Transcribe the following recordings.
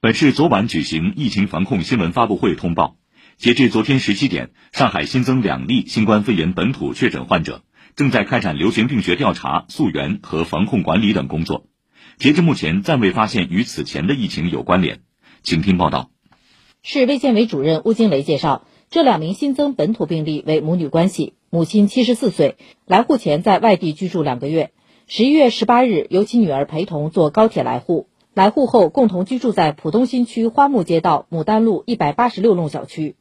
本市昨晚举行疫情防控新闻发布会通报，截至昨天十七点，上海新增两例新冠肺炎本土确诊患者，正在开展流行病学调查、溯源和防控管理等工作。截至目前，暂未发现与此前的疫情有关联。请听报道。市卫健委主任邬金雷介绍，这两名新增本土病例为母女关系，母亲七十四岁，来沪前在外地居住两个月，十一月十八日由其女儿陪同坐高铁来沪。来沪后，共同居住在浦东新区花木街道牡丹路一百八十六弄小区。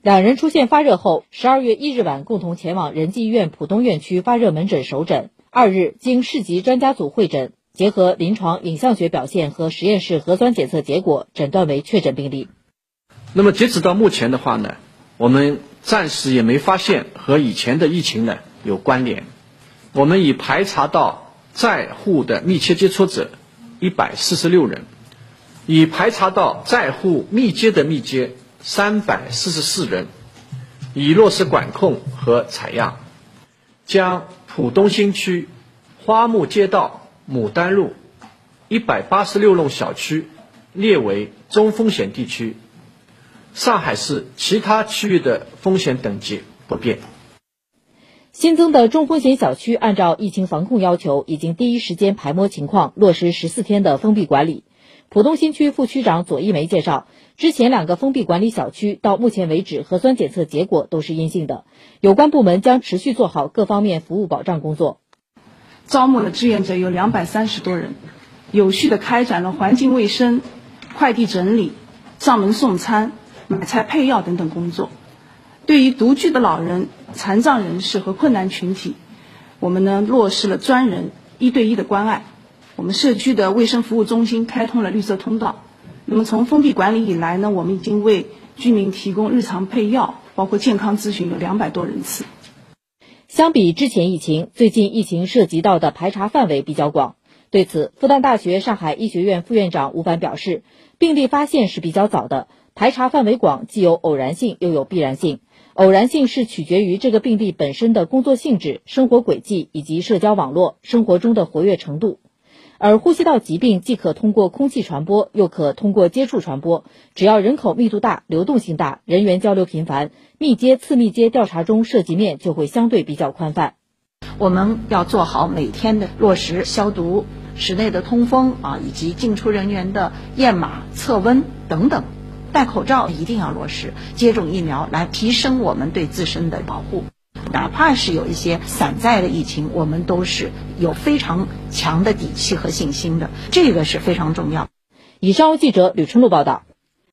两人出现发热后，十二月一日晚共同前往仁济医院浦东院区发热门诊首诊。二日，经市级专家组会诊，结合临床影像学表现和实验室核酸检测结果，诊断为确诊病例。那么，截止到目前的话呢，我们暂时也没发现和以前的疫情呢有关联。我们已排查到在沪的密切接触者。一百四十六人，已排查到在沪密接的密接三百四十四人，已落实管控和采样，将浦东新区花木街道牡丹路一百八十六弄小区列为中风险地区，上海市其他区域的风险等级不变。新增的中风险小区，按照疫情防控要求，已经第一时间排摸情况，落实十四天的封闭管理。浦东新区副区长左一梅介绍，之前两个封闭管理小区到目前为止核酸检测结果都是阴性的，有关部门将持续做好各方面服务保障工作。招募的志愿者有两百三十多人，有序的开展了环境卫生、快递整理、上门送餐、买菜配药等等工作。对于独居的老人、残障人士和困难群体，我们呢落实了专人一对一的关爱。我们社区的卫生服务中心开通了绿色通道。那么从封闭管理以来呢，我们已经为居民提供日常配药，包括健康咨询有两百多人次。相比之前疫情，最近疫情涉及到的排查范围比较广。对此，复旦大学上海医学院副院长吴凡表示，病例发现是比较早的，排查范围广，既有偶然性，又有必然性。偶然性是取决于这个病例本身的工作性质、生活轨迹以及社交网络生活中的活跃程度，而呼吸道疾病既可通过空气传播，又可通过接触传播。只要人口密度大、流动性大、人员交流频繁，密接、次密接调查中涉及面就会相对比较宽泛。我们要做好每天的落实消毒、室内的通风啊，以及进出人员的验码、测温等等。戴口罩一定要落实，接种疫苗来提升我们对自身的保护。哪怕是有一些散在的疫情，我们都是有非常强的底气和信心的，这个是非常重要。以上记者吕春露报道。